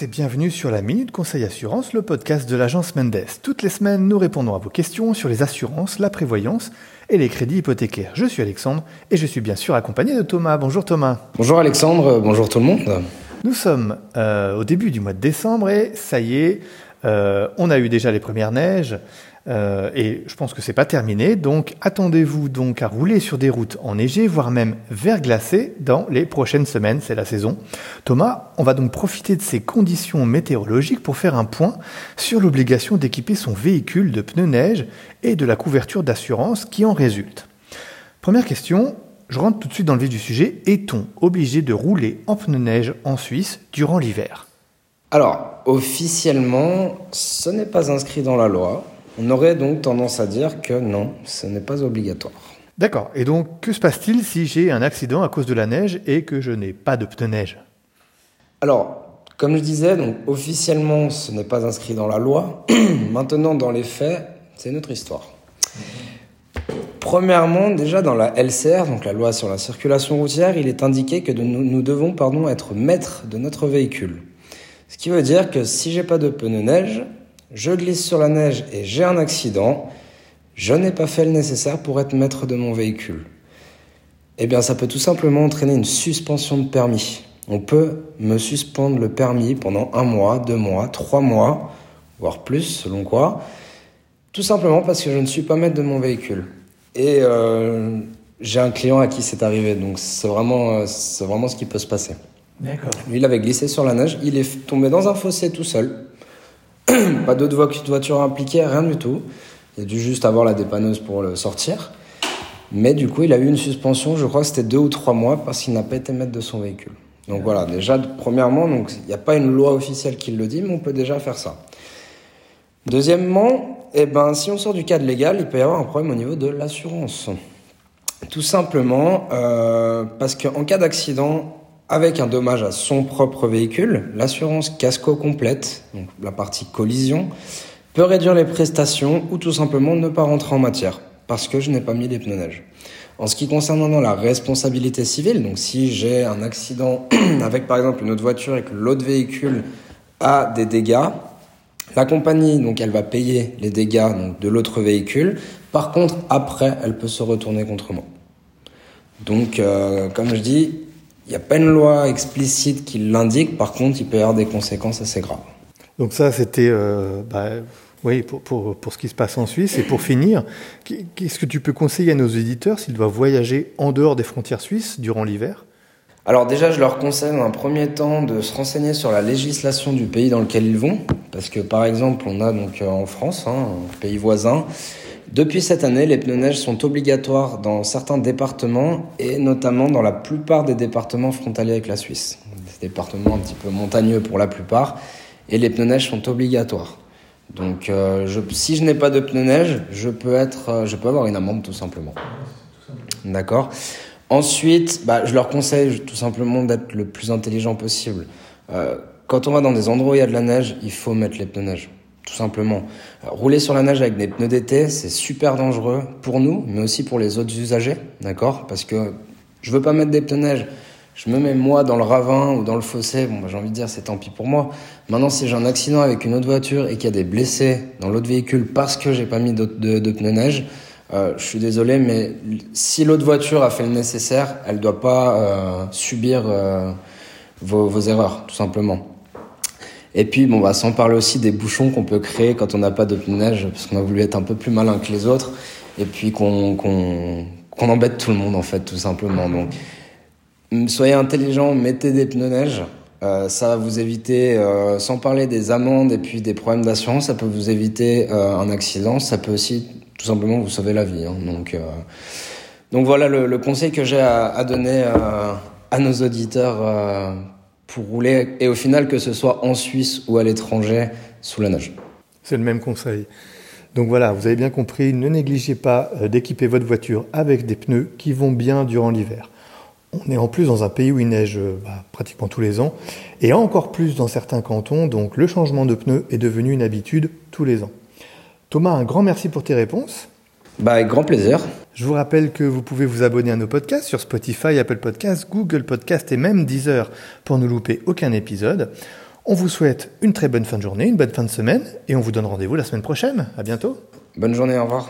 tous et bienvenue sur la Minute Conseil Assurance, le podcast de l'agence Mendes. Toutes les semaines, nous répondons à vos questions sur les assurances, la prévoyance et les crédits hypothécaires. Je suis Alexandre et je suis bien sûr accompagné de Thomas. Bonjour Thomas. Bonjour Alexandre, bonjour tout le monde. Nous sommes euh, au début du mois de décembre et ça y est, euh, on a eu déjà les premières neiges. Euh, et je pense que c'est pas terminé, donc attendez-vous donc à rouler sur des routes enneigées, voire même verglacées dans les prochaines semaines, c'est la saison. Thomas, on va donc profiter de ces conditions météorologiques pour faire un point sur l'obligation d'équiper son véhicule de pneus neige et de la couverture d'assurance qui en résulte. Première question, je rentre tout de suite dans le vif du sujet, est-on obligé de rouler en pneus neige en Suisse durant l'hiver? Alors, officiellement, ce n'est pas inscrit dans la loi. On aurait donc tendance à dire que non, ce n'est pas obligatoire. D'accord. Et donc, que se passe-t-il si j'ai un accident à cause de la neige et que je n'ai pas de pneus neige? Alors, comme je disais, donc officiellement, ce n'est pas inscrit dans la loi. Maintenant, dans les faits, c'est notre histoire. Premièrement, déjà dans la LCR, donc la loi sur la circulation routière, il est indiqué que nous, nous, devons pardon, être maîtres de notre véhicule. Ce qui veut dire que si j'ai pas de pneus neige, je glisse sur la neige et j'ai un accident, je n'ai pas fait le nécessaire pour être maître de mon véhicule. Eh bien, ça peut tout simplement entraîner une suspension de permis. On peut me suspendre le permis pendant un mois, deux mois, trois mois, voire plus, selon quoi, tout simplement parce que je ne suis pas maître de mon véhicule. Et euh, j'ai un client à qui c'est arrivé, donc c'est vraiment, euh, c'est vraiment ce qui peut se passer. D'accord. Lui, il avait glissé sur la neige, il est tombé dans un fossé tout seul. pas d'autres voitures impliquées, rien du tout. Il a dû juste avoir la dépanneuse pour le sortir. Mais du coup, il a eu une suspension, je crois que c'était deux ou trois mois, parce qu'il n'a pas été maître de son véhicule. Donc voilà, déjà, premièrement, il n'y a pas une loi officielle qui le dit, mais on peut déjà faire ça. Deuxièmement, eh ben, si on sort du cadre légal, il peut y avoir un problème au niveau de l'assurance. Tout simplement euh, parce qu'en cas d'accident, avec un dommage à son propre véhicule, l'assurance casco complète, donc la partie collision, peut réduire les prestations ou tout simplement ne pas rentrer en matière parce que je n'ai pas mis les pneus neige. En ce qui concerne maintenant la responsabilité civile, donc si j'ai un accident avec par exemple une autre voiture et que l'autre véhicule a des dégâts, la compagnie donc elle va payer les dégâts de l'autre véhicule. Par contre, après, elle peut se retourner contre moi. Donc, euh, comme je dis, il n'y a pas une loi explicite qui l'indique, par contre, il peut y avoir des conséquences assez graves. Donc ça, c'était euh, bah, oui, pour, pour, pour, ce qui se passe en Suisse. Et pour finir, qu'est-ce que tu peux conseiller à nos éditeurs s'ils doivent voyager en dehors des frontières suisses durant l'hiver? Alors déjà, je leur conseille dans un premier temps de se renseigner sur la législation du pays dans lequel ils vont, parce que par exemple, on a donc euh, en France, hein, un pays voisin, depuis cette année, les pneus neige sont obligatoires dans certains départements et notamment dans la plupart des départements frontaliers avec la Suisse. Des départements un petit peu montagneux pour la plupart et les pneus neige sont obligatoires. Donc euh, je, si je n'ai pas de pneus neige, je peux, être, euh, je peux avoir une amende tout simplement. D'accord Ensuite, bah, je leur conseille tout simplement d'être le plus intelligent possible. Euh, quand on va dans des endroits où il y a de la neige, il faut mettre les pneus neige tout simplement. Rouler sur la neige avec des pneus d'été, c'est super dangereux pour nous, mais aussi pour les autres usagers, d'accord? Parce que je veux pas mettre des pneus neige, je me mets moi dans le ravin ou dans le fossé, bon, bah, j'ai envie de dire c'est tant pis pour moi. Maintenant, si j'ai un accident avec une autre voiture et qu'il y a des blessés dans l'autre véhicule parce que j'ai pas mis de, de, de pneus neige, euh, je suis désolé, mais si l'autre voiture a fait le nécessaire, elle doit pas euh, subir euh, vos, vos erreurs, tout simplement. Et puis, bon, bah, sans parler aussi des bouchons qu'on peut créer quand on n'a pas de neige, parce qu'on a voulu être un peu plus malin que les autres, et puis qu'on qu'on qu'on embête tout le monde, en fait, tout simplement. Donc, soyez intelligents, mettez des pneus neige. Euh, ça va vous éviter, euh, sans parler des amendes et puis des problèmes d'assurance, ça peut vous éviter euh, un accident. Ça peut aussi tout simplement vous sauver la vie. Hein. Donc, donc voilà le, conseil que j'ai à, donner à nos auditeurs pour rouler et au final que ce soit en Suisse ou à l'étranger sous la neige. C'est le même conseil. Donc voilà, vous avez bien compris, ne négligez pas d'équiper votre voiture avec des pneus qui vont bien durant l'hiver. On est en plus dans un pays où il neige bah, pratiquement tous les ans, et encore plus dans certains cantons, donc le changement de pneus est devenu une habitude tous les ans. Thomas, un grand merci pour tes réponses. Bah, avec grand plaisir. Je vous rappelle que vous pouvez vous abonner à nos podcasts sur Spotify, Apple Podcasts, Google Podcasts et même Deezer pour ne louper aucun épisode. On vous souhaite une très bonne fin de journée, une bonne fin de semaine, et on vous donne rendez-vous la semaine prochaine. À bientôt. Bonne journée, au revoir.